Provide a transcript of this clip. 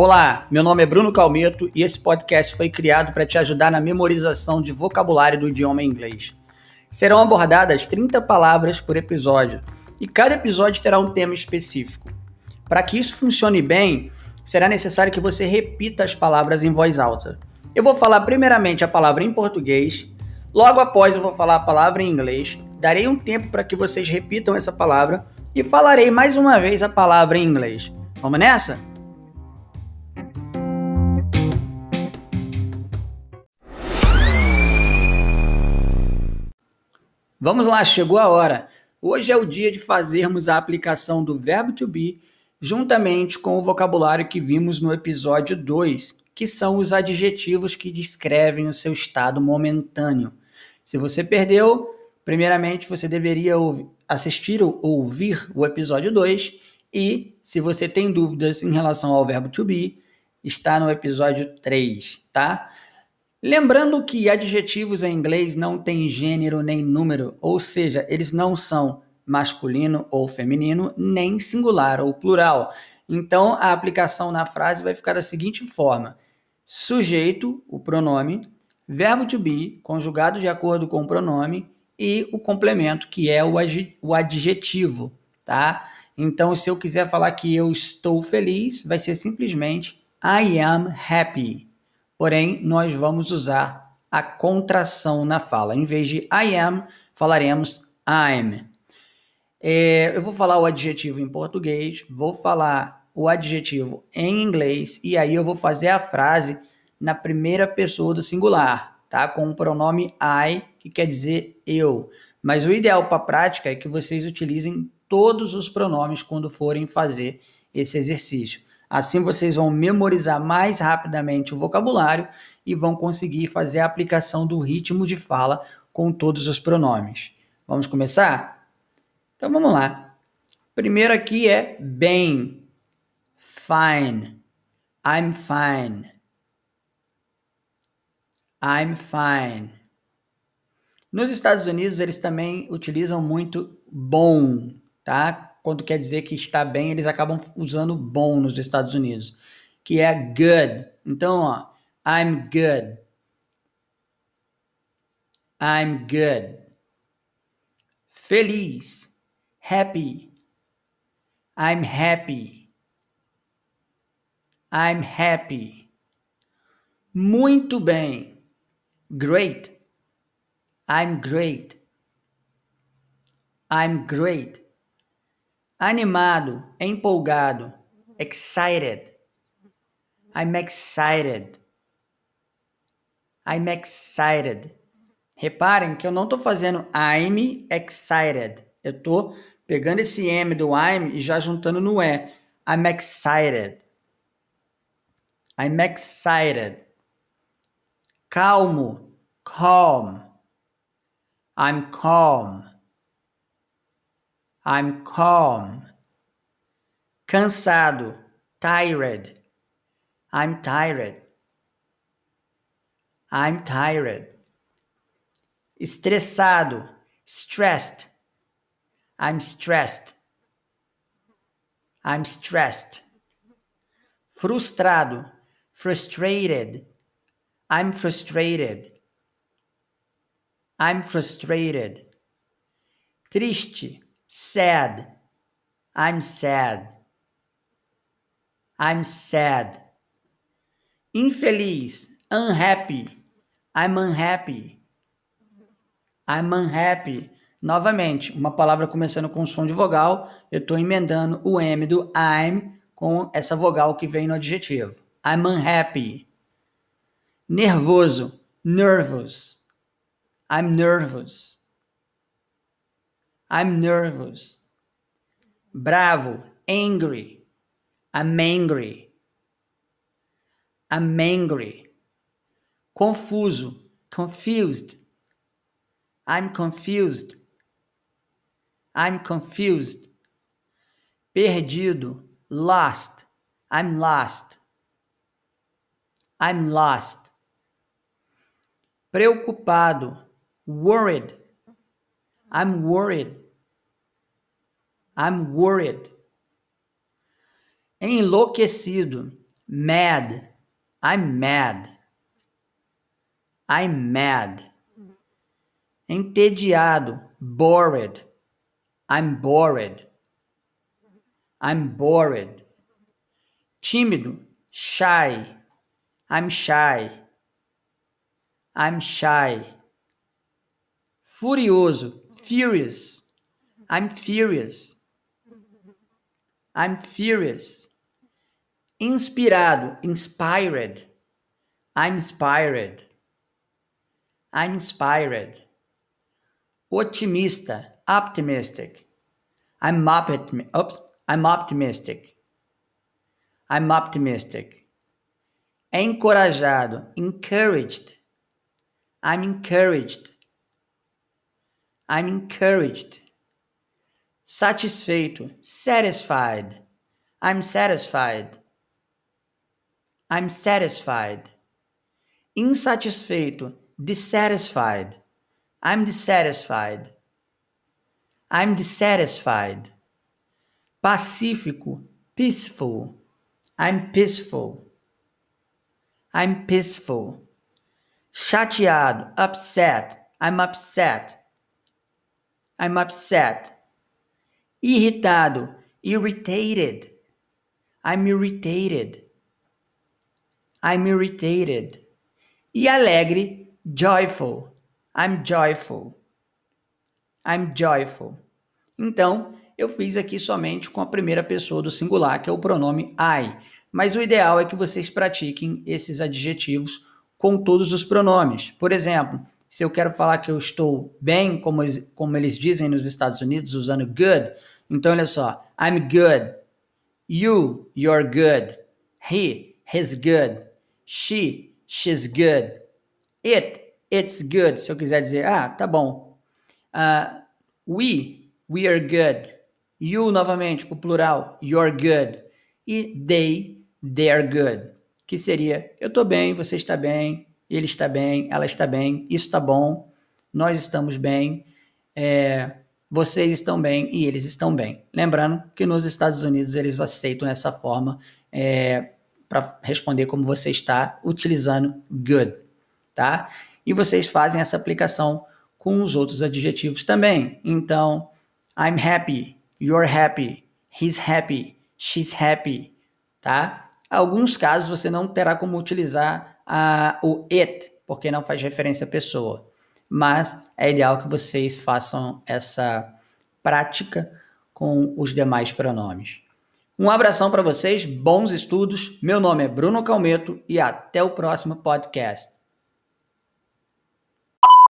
Olá, meu nome é Bruno Calmeto e esse podcast foi criado para te ajudar na memorização de vocabulário do idioma inglês. Serão abordadas 30 palavras por episódio e cada episódio terá um tema específico. Para que isso funcione bem, será necessário que você repita as palavras em voz alta. Eu vou falar primeiramente a palavra em português, logo após eu vou falar a palavra em inglês, darei um tempo para que vocês repitam essa palavra e falarei mais uma vez a palavra em inglês. Vamos nessa? Vamos lá, chegou a hora. Hoje é o dia de fazermos a aplicação do verbo to be juntamente com o vocabulário que vimos no episódio 2, que são os adjetivos que descrevem o seu estado momentâneo. Se você perdeu, primeiramente você deveria assistir ou ouvir o episódio 2 e, se você tem dúvidas em relação ao verbo to be, está no episódio 3, tá? Lembrando que adjetivos em inglês não têm gênero nem número, ou seja, eles não são masculino ou feminino, nem singular ou plural. Então, a aplicação na frase vai ficar da seguinte forma: sujeito, o pronome, verbo to be, conjugado de acordo com o pronome, e o complemento, que é o adjetivo, tá? Então, se eu quiser falar que eu estou feliz, vai ser simplesmente I am happy porém nós vamos usar a contração na fala. Em vez de I am, falaremos I'm. É, eu vou falar o adjetivo em português, vou falar o adjetivo em inglês e aí eu vou fazer a frase na primeira pessoa do singular, tá? Com o pronome I, que quer dizer eu. Mas o ideal para a prática é que vocês utilizem todos os pronomes quando forem fazer esse exercício. Assim vocês vão memorizar mais rapidamente o vocabulário e vão conseguir fazer a aplicação do ritmo de fala com todos os pronomes. Vamos começar? Então vamos lá. Primeiro aqui é bem. Fine. I'm fine. I'm fine. Nos Estados Unidos eles também utilizam muito bom, tá? Quando quer dizer que está bem, eles acabam usando bom nos Estados Unidos, que é good. Então, ó, I'm good. I'm good. Feliz. Happy. I'm happy. I'm happy. Muito bem. Great. I'm great. I'm great animado, empolgado, excited. I'm excited. I'm excited. Reparem que eu não estou fazendo I'm excited. Eu estou pegando esse M do I'm e já juntando no E. I'm excited. I'm excited. Calmo. Calm. I'm calm. I'm calm. Cansado. Tired. I'm tired. I'm tired. Estressado. Stressed. I'm stressed. I'm stressed. Frustrado. Frustrated. I'm frustrated. I'm frustrated. Triste sad. I'm sad. I'm sad. Infeliz, unhappy. I'm unhappy. I'm unhappy. Novamente, uma palavra começando com som de vogal, eu estou emendando o M do I'm com essa vogal que vem no adjetivo. I'm unhappy. Nervoso, nervous. I'm nervous. I'm nervous. Bravo, angry. I'm angry. I'm angry. Confuso, confused. I'm confused. I'm confused. Perdido, lost. I'm lost. I'm lost. Preocupado, worried. I'm worried. I'm worried. Enlouquecido. Mad. I'm mad. I'm mad. Entediado. Bored. I'm bored. I'm bored. Tímido. Shy. I'm shy. I'm shy. Furioso. Furious. I'm furious. I'm furious. Inspirado. Inspired. I'm inspired. I'm inspired. Otimista. Optimistic. I'm oops, I'm optimistic. I'm optimistic. Encorajado. Encouraged. I'm encouraged. I'm encouraged. Satisfeito. Satisfied. I'm satisfied. I'm satisfied. Insatisfeito. Dissatisfied. I'm dissatisfied. I'm dissatisfied. Pacífico. Peaceful. I'm peaceful. I'm peaceful. Chateado. Upset. I'm upset. I'm upset. Irritado. Irritated. I'm irritated. I'm irritated. E alegre. Joyful. I'm joyful. I'm joyful. Então, eu fiz aqui somente com a primeira pessoa do singular, que é o pronome I. Mas o ideal é que vocês pratiquem esses adjetivos com todos os pronomes. Por exemplo, se eu quero falar que eu estou bem, como, como eles dizem nos Estados Unidos, usando good, então olha só, I'm good. You, you're good. He, he's good. She, she's good. It, it's good. Se eu quiser dizer, ah, tá bom. Uh, we, we are good. You, novamente, para o plural, you're good. E they, they are good. Que seria, eu estou bem, você está bem, ele está bem, ela está bem, isso está bom, nós estamos bem, é, vocês estão bem e eles estão bem. Lembrando que nos Estados Unidos eles aceitam essa forma é, para responder como você está, utilizando good, tá? E vocês fazem essa aplicação com os outros adjetivos também. Então, I'm happy, you're happy, he's happy, she's happy, tá? Alguns casos você não terá como utilizar o it, porque não faz referência à pessoa. Mas é ideal que vocês façam essa prática com os demais pronomes. Um abração para vocês, bons estudos. Meu nome é Bruno Calmeto e até o próximo podcast.